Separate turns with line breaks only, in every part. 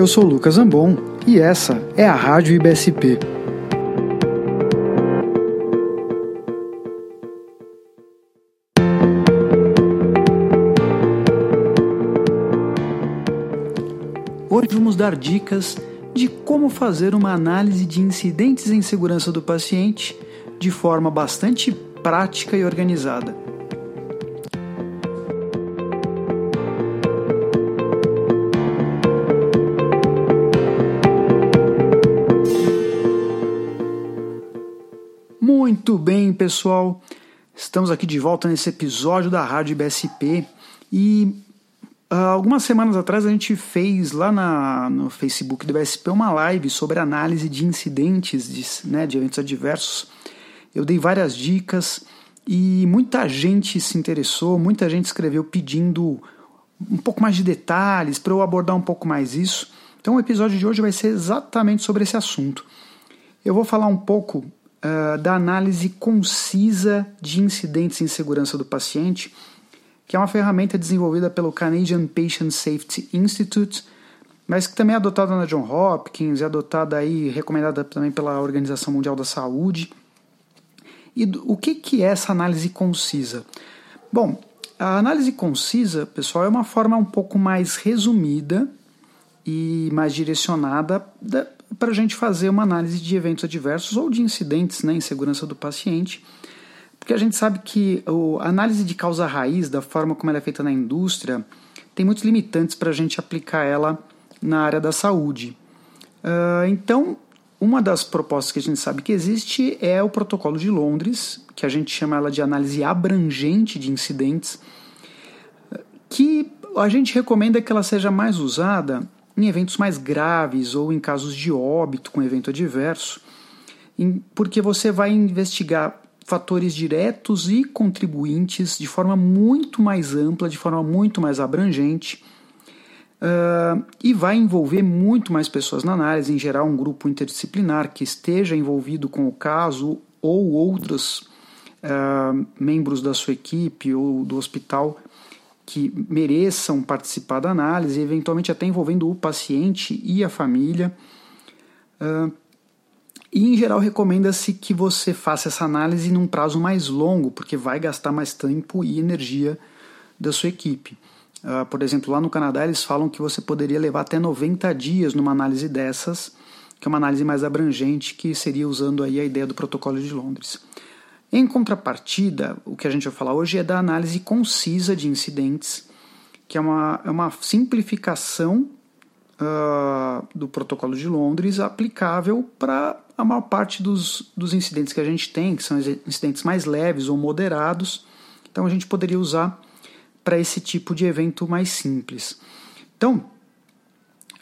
Eu sou Lucas Ambon e essa é a Rádio IBSP. Hoje vamos dar dicas de como fazer uma análise de incidentes em segurança do paciente de forma bastante prática e organizada. Muito bem, pessoal. Estamos aqui de volta nesse episódio da Rádio BSP e uh, algumas semanas atrás a gente fez lá na, no Facebook do BSP uma live sobre análise de incidentes, de, né, de eventos adversos. Eu dei várias dicas e muita gente se interessou, muita gente escreveu pedindo um pouco mais de detalhes para eu abordar um pouco mais isso. Então o episódio de hoje vai ser exatamente sobre esse assunto. Eu vou falar um pouco uh, da análise concisa de incidentes em segurança do paciente, que é uma ferramenta desenvolvida pelo Canadian Patient Safety Institute, mas que também é adotada na John Hopkins, é adotada aí, recomendada também pela Organização Mundial da Saúde. E o que, que é essa análise concisa? Bom, a análise concisa, pessoal, é uma forma um pouco mais resumida e mais direcionada para a gente fazer uma análise de eventos adversos ou de incidentes né, em segurança do paciente. Porque a gente sabe que a análise de causa raiz, da forma como ela é feita na indústria, tem muitos limitantes para a gente aplicar ela na área da saúde. Uh, então, uma das propostas que a gente sabe que existe é o Protocolo de Londres, que a gente chama ela de análise abrangente de incidentes, que a gente recomenda que ela seja mais usada em eventos mais graves ou em casos de óbito com evento adverso, porque você vai investigar fatores diretos e contribuintes de forma muito mais ampla, de forma muito mais abrangente. Uh, e vai envolver muito mais pessoas na análise, em geral, um grupo interdisciplinar que esteja envolvido com o caso ou outros uh, membros da sua equipe ou do hospital que mereçam participar da análise, eventualmente até envolvendo o paciente e a família. Uh, e em geral recomenda-se que você faça essa análise num prazo mais longo, porque vai gastar mais tempo e energia da sua equipe. Uh, por exemplo, lá no Canadá eles falam que você poderia levar até 90 dias numa análise dessas, que é uma análise mais abrangente, que seria usando aí a ideia do protocolo de Londres. Em contrapartida, o que a gente vai falar hoje é da análise concisa de incidentes, que é uma, é uma simplificação uh, do protocolo de Londres aplicável para a maior parte dos, dos incidentes que a gente tem, que são incidentes mais leves ou moderados. Então a gente poderia usar para esse tipo de evento mais simples. Então,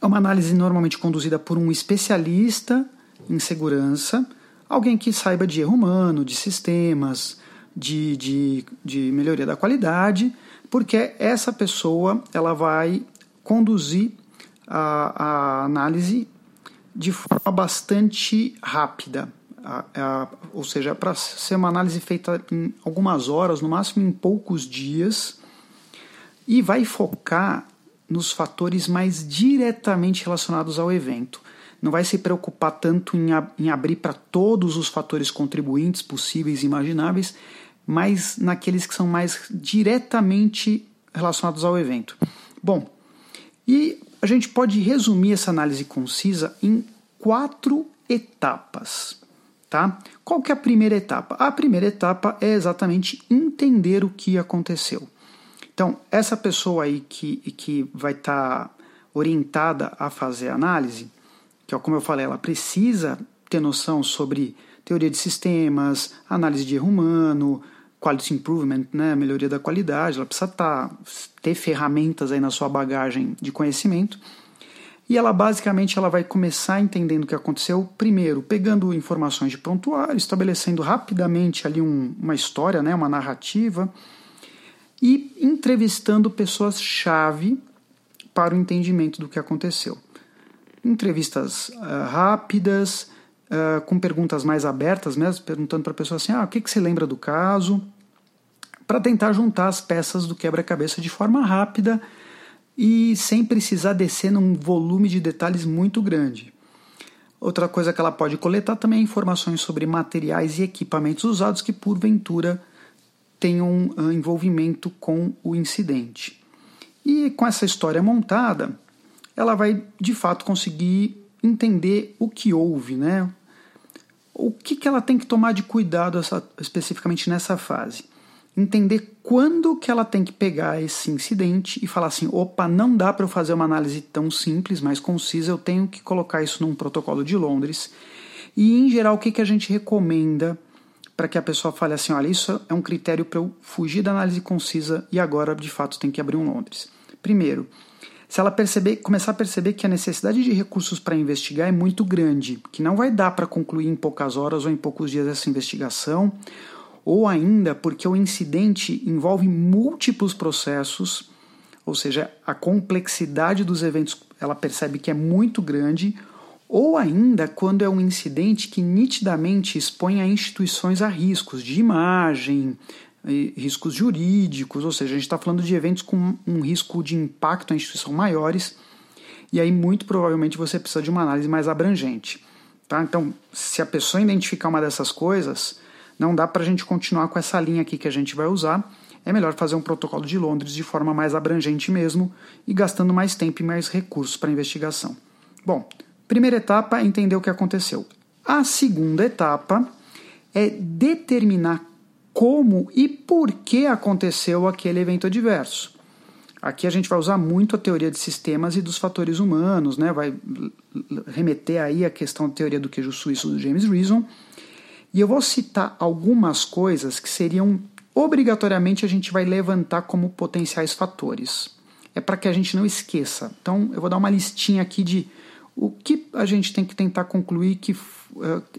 é uma análise normalmente conduzida por um especialista em segurança alguém que saiba de erro humano, de sistemas, de, de, de melhoria da qualidade, porque essa pessoa ela vai conduzir a, a análise de forma bastante rápida. A, a, ou seja, para ser uma análise feita em algumas horas, no máximo em poucos dias, e vai focar nos fatores mais diretamente relacionados ao evento não vai se preocupar tanto em, em abrir para todos os fatores contribuintes possíveis e imagináveis, mas naqueles que são mais diretamente relacionados ao evento. Bom, e a gente pode resumir essa análise concisa em quatro etapas. Tá? Qual que é a primeira etapa? A primeira etapa é exatamente entender o que aconteceu. Então, essa pessoa aí que, que vai estar tá orientada a fazer a análise, que é como eu falei, ela precisa ter noção sobre teoria de sistemas, análise de erro humano, quality improvement, né, melhoria da qualidade, ela precisa tá, ter ferramentas aí na sua bagagem de conhecimento. E ela basicamente ela vai começar entendendo o que aconteceu, primeiro pegando informações de prontuário, estabelecendo rapidamente ali um, uma história, né, uma narrativa, e entrevistando pessoas-chave para o entendimento do que aconteceu entrevistas uh, rápidas, uh, com perguntas mais abertas mesmo, perguntando para a pessoa assim: ah, o que, que você lembra do caso? Para tentar juntar as peças do quebra-cabeça de forma rápida e sem precisar descer num volume de detalhes muito grande. Outra coisa que ela pode coletar também é informações sobre materiais e equipamentos usados que porventura tenham um envolvimento com o incidente. E com essa história montada, ela vai de fato conseguir entender o que houve, né? O que, que ela tem que tomar de cuidado essa, especificamente nessa fase? Entender quando que ela tem que pegar esse incidente e falar assim, opa, não dá para eu fazer uma análise tão simples, mais concisa, eu tenho que colocar isso num protocolo de Londres. E em geral, o que, que a gente recomenda para que a pessoa fale assim, olha, isso é um critério para eu fugir da análise concisa e agora de fato tem que abrir um Londres. Primeiro, se ela perceber, começar a perceber que a necessidade de recursos para investigar é muito grande, que não vai dar para concluir em poucas horas ou em poucos dias essa investigação, ou ainda porque o incidente envolve múltiplos processos, ou seja, a complexidade dos eventos ela percebe que é muito grande, ou ainda quando é um incidente que nitidamente expõe a instituições a riscos de imagem, riscos jurídicos, ou seja, a gente está falando de eventos com um risco de impacto à instituição maiores, e aí muito provavelmente você precisa de uma análise mais abrangente. Tá? Então, se a pessoa identificar uma dessas coisas, não dá para a gente continuar com essa linha aqui que a gente vai usar. É melhor fazer um protocolo de Londres de forma mais abrangente mesmo e gastando mais tempo e mais recursos para investigação. Bom, primeira etapa é entender o que aconteceu. A segunda etapa é determinar como e por que aconteceu aquele evento adverso. Aqui a gente vai usar muito a teoria de sistemas e dos fatores humanos, né? vai remeter aí a questão da teoria do queijo suíço do James Reason. E eu vou citar algumas coisas que seriam obrigatoriamente a gente vai levantar como potenciais fatores. É para que a gente não esqueça. Então eu vou dar uma listinha aqui de o que a gente tem que tentar concluir que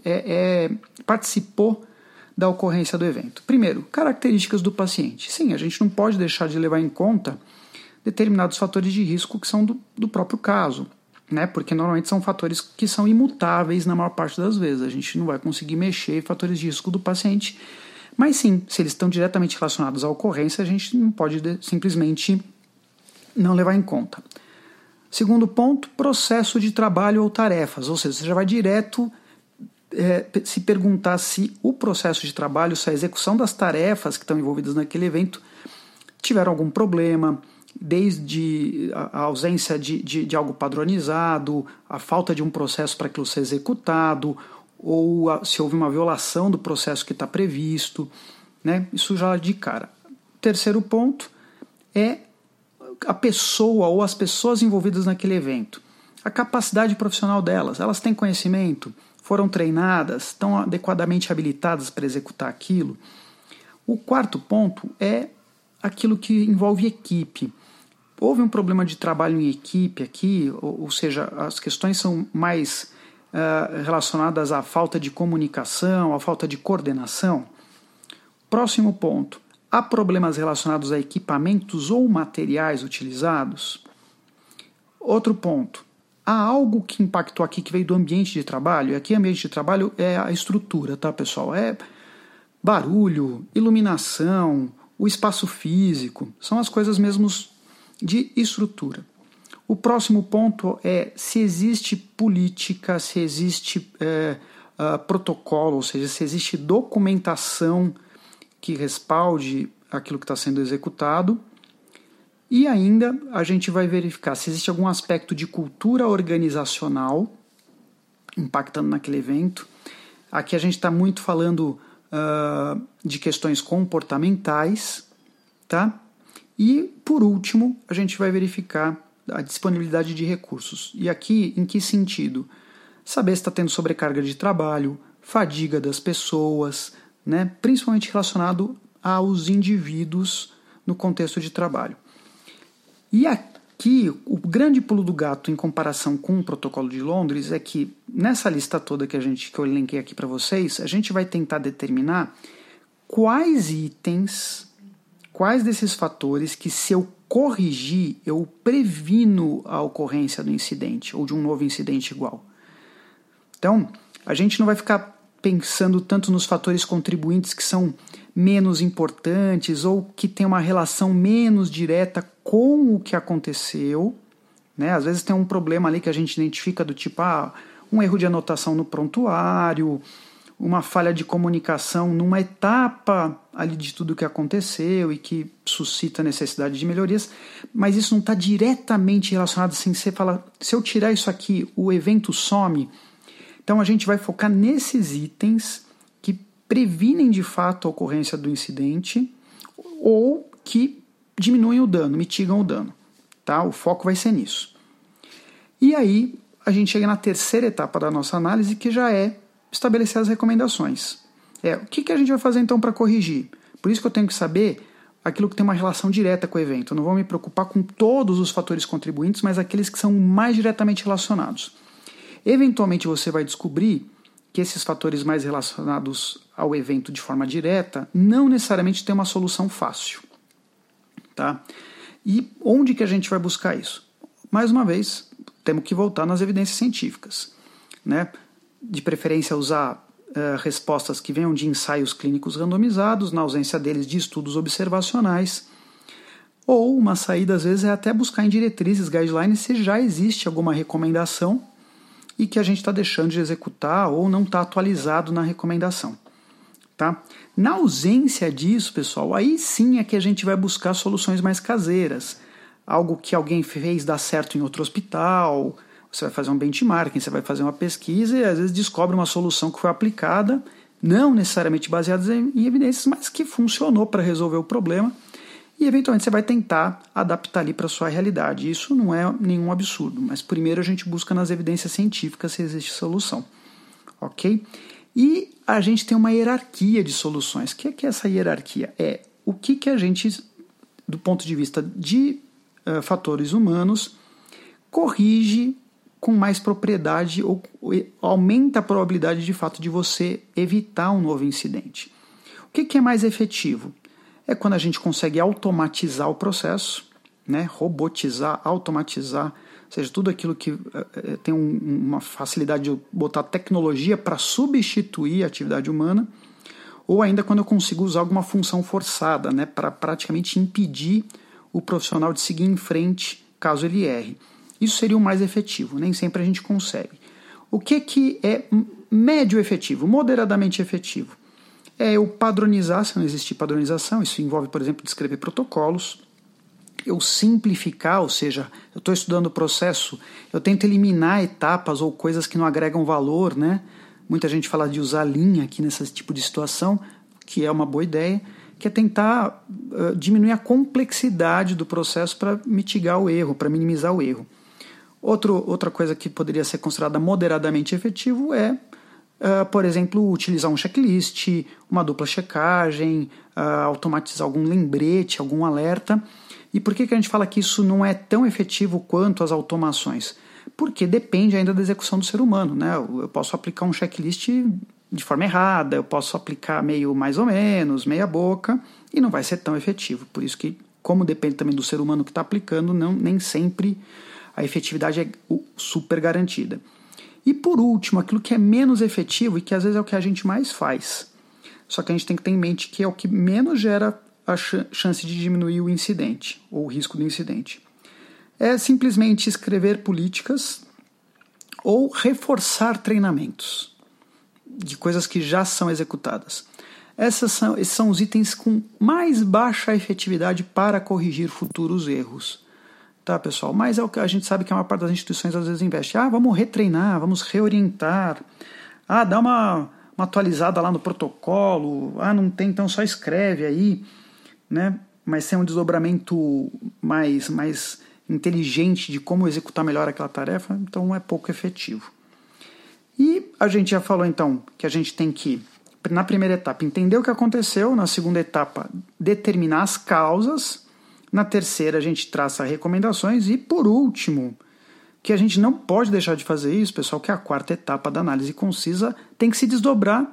é, é participou da ocorrência do evento. Primeiro, características do paciente. Sim, a gente não pode deixar de levar em conta determinados fatores de risco que são do, do próprio caso, né? Porque normalmente são fatores que são imutáveis na maior parte das vezes. A gente não vai conseguir mexer em fatores de risco do paciente. Mas sim, se eles estão diretamente relacionados à ocorrência, a gente não pode simplesmente não levar em conta. Segundo ponto, processo de trabalho ou tarefas, ou seja, você já vai direto é, se perguntar se o processo de trabalho, se a execução das tarefas que estão envolvidas naquele evento tiveram algum problema, desde a ausência de, de, de algo padronizado, a falta de um processo para aquilo ser executado, ou a, se houve uma violação do processo que está previsto, né? isso já de cara. Terceiro ponto é a pessoa ou as pessoas envolvidas naquele evento. A capacidade profissional delas, elas têm conhecimento, foram treinadas, estão adequadamente habilitadas para executar aquilo. O quarto ponto é aquilo que envolve equipe. Houve um problema de trabalho em equipe aqui, ou, ou seja, as questões são mais uh, relacionadas à falta de comunicação, à falta de coordenação. Próximo ponto: há problemas relacionados a equipamentos ou materiais utilizados? Outro ponto: há algo que impactou aqui que veio do ambiente de trabalho, e aqui ambiente de trabalho é a estrutura, tá, pessoal? É barulho, iluminação, o espaço físico, são as coisas mesmos de estrutura. O próximo ponto é se existe política, se existe é, uh, protocolo, ou seja, se existe documentação que respalde aquilo que está sendo executado. E ainda a gente vai verificar se existe algum aspecto de cultura organizacional impactando naquele evento. Aqui a gente está muito falando uh, de questões comportamentais, tá? E por último, a gente vai verificar a disponibilidade de recursos. E aqui, em que sentido? Saber se está tendo sobrecarga de trabalho, fadiga das pessoas, né? principalmente relacionado aos indivíduos no contexto de trabalho. E aqui, o grande pulo do gato em comparação com o protocolo de Londres é que nessa lista toda que a gente que eu elenquei aqui para vocês, a gente vai tentar determinar quais itens, quais desses fatores que se eu corrigir, eu previno a ocorrência do incidente ou de um novo incidente igual. Então, a gente não vai ficar pensando tanto nos fatores contribuintes que são menos importantes ou que têm uma relação menos direta com o que aconteceu. Né? Às vezes tem um problema ali que a gente identifica do tipo ah, um erro de anotação no prontuário, uma falha de comunicação numa etapa ali de tudo que aconteceu e que suscita necessidade de melhorias, mas isso não está diretamente relacionado assim, você fala, se eu tirar isso aqui, o evento some. Então a gente vai focar nesses itens previnem de fato a ocorrência do incidente ou que diminuem o dano, mitigam o dano. Tá? O foco vai ser nisso. E aí a gente chega na terceira etapa da nossa análise, que já é estabelecer as recomendações. É, o que, que a gente vai fazer então para corrigir? Por isso que eu tenho que saber aquilo que tem uma relação direta com o evento. Eu não vou me preocupar com todos os fatores contribuintes, mas aqueles que são mais diretamente relacionados. Eventualmente você vai descobrir que esses fatores mais relacionados ao evento de forma direta não necessariamente têm uma solução fácil. Tá? E onde que a gente vai buscar isso? Mais uma vez, temos que voltar nas evidências científicas. Né? de preferência usar uh, respostas que venham de ensaios clínicos randomizados, na ausência deles de estudos observacionais. Ou uma saída, às vezes, é até buscar em diretrizes, guidelines, se já existe alguma recomendação e que a gente está deixando de executar ou não está atualizado na recomendação. Tá? Na ausência disso, pessoal, aí sim é que a gente vai buscar soluções mais caseiras. Algo que alguém fez dar certo em outro hospital, você vai fazer um benchmarking, você vai fazer uma pesquisa e às vezes descobre uma solução que foi aplicada, não necessariamente baseada em evidências, mas que funcionou para resolver o problema. E eventualmente você vai tentar adaptar ali para a sua realidade. Isso não é nenhum absurdo, mas primeiro a gente busca nas evidências científicas se existe solução. Ok? E a gente tem uma hierarquia de soluções. O que é, que é essa hierarquia? É o que, que a gente, do ponto de vista de uh, fatores humanos, corrige com mais propriedade ou aumenta a probabilidade de fato de você evitar um novo incidente. O que, que é mais efetivo? É quando a gente consegue automatizar o processo, né? robotizar, automatizar, seja, tudo aquilo que é, tem um, uma facilidade de botar tecnologia para substituir a atividade humana, ou ainda quando eu consigo usar alguma função forçada, né? para praticamente impedir o profissional de seguir em frente caso ele erre. Isso seria o mais efetivo, nem sempre a gente consegue. O que, que é médio efetivo, moderadamente efetivo? É eu padronizar, se não existir padronização, isso envolve, por exemplo, descrever protocolos, eu simplificar, ou seja, eu estou estudando o processo, eu tento eliminar etapas ou coisas que não agregam valor, né? Muita gente fala de usar linha aqui nesse tipo de situação, que é uma boa ideia, que é tentar uh, diminuir a complexidade do processo para mitigar o erro, para minimizar o erro. Outro, outra coisa que poderia ser considerada moderadamente efetivo é, uh, por exemplo, utilizar um checklist, uma dupla checagem, uh, automatizar algum lembrete, algum alerta. E por que, que a gente fala que isso não é tão efetivo quanto as automações? Porque depende ainda da execução do ser humano. Né? Eu posso aplicar um checklist de forma errada, eu posso aplicar meio mais ou menos, meia boca, e não vai ser tão efetivo. Por isso que, como depende também do ser humano que está aplicando, não, nem sempre a efetividade é super garantida. E por último, aquilo que é menos efetivo e que às vezes é o que a gente mais faz. Só que a gente tem que ter em mente que é o que menos gera a chance de diminuir o incidente ou o risco do incidente. É simplesmente escrever políticas ou reforçar treinamentos de coisas que já são executadas. Essas são, esses são os itens com mais baixa efetividade para corrigir futuros erros tá, pessoal? Mas é o que a gente sabe que a maior parte das instituições às vezes investe. Ah, vamos retreinar, vamos reorientar. Ah, dá uma, uma atualizada lá no protocolo. Ah, não tem, então só escreve aí, né? Mas sem um desdobramento mais, mais inteligente de como executar melhor aquela tarefa, então é pouco efetivo. E a gente já falou então que a gente tem que, na primeira etapa, entender o que aconteceu, na segunda etapa, determinar as causas na terceira, a gente traça recomendações. E por último, que a gente não pode deixar de fazer isso, pessoal, que é a quarta etapa da análise concisa, tem que se desdobrar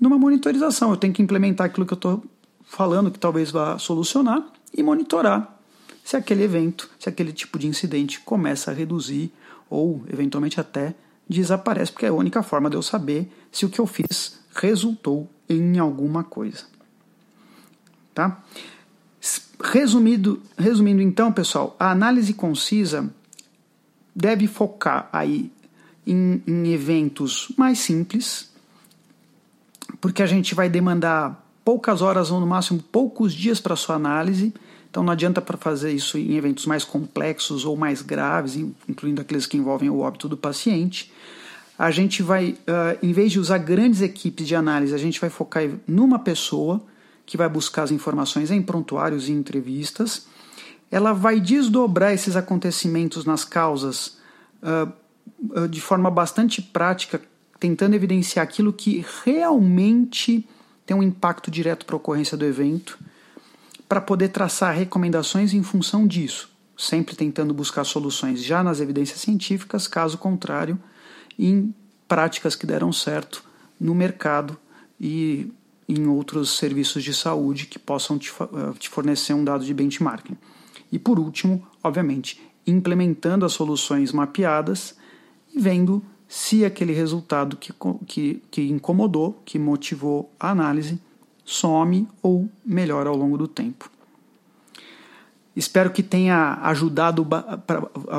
numa monitorização. Eu tenho que implementar aquilo que eu estou falando, que talvez vá solucionar, e monitorar se aquele evento, se aquele tipo de incidente começa a reduzir ou eventualmente até desaparece, porque é a única forma de eu saber se o que eu fiz resultou em alguma coisa. Tá? resumido, resumindo então, pessoal, a análise concisa deve focar aí em, em eventos mais simples, porque a gente vai demandar poucas horas ou no máximo poucos dias para sua análise. Então não adianta para fazer isso em eventos mais complexos ou mais graves, incluindo aqueles que envolvem o óbito do paciente. A gente vai, uh, em vez de usar grandes equipes de análise, a gente vai focar numa pessoa que vai buscar as informações em prontuários e entrevistas. Ela vai desdobrar esses acontecimentos nas causas uh, de forma bastante prática, tentando evidenciar aquilo que realmente tem um impacto direto para a ocorrência do evento, para poder traçar recomendações em função disso, sempre tentando buscar soluções já nas evidências científicas, caso contrário, em práticas que deram certo no mercado e em outros serviços de saúde que possam te, eh, te fornecer um dado de benchmarking. E por último, obviamente, implementando as soluções mapeadas e vendo se aquele resultado que, que, que incomodou, que motivou a análise, some ou melhora ao longo do tempo. Espero que tenha ajudado para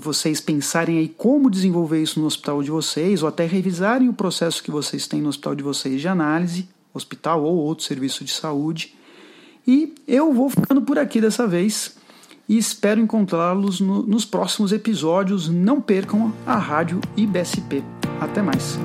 vocês pensarem aí como desenvolver isso no hospital de vocês, ou até revisarem o processo que vocês têm no hospital de vocês de análise, hospital ou outro serviço de saúde. E eu vou ficando por aqui dessa vez e espero encontrá-los no, nos próximos episódios. Não percam a rádio IBSP. Até mais.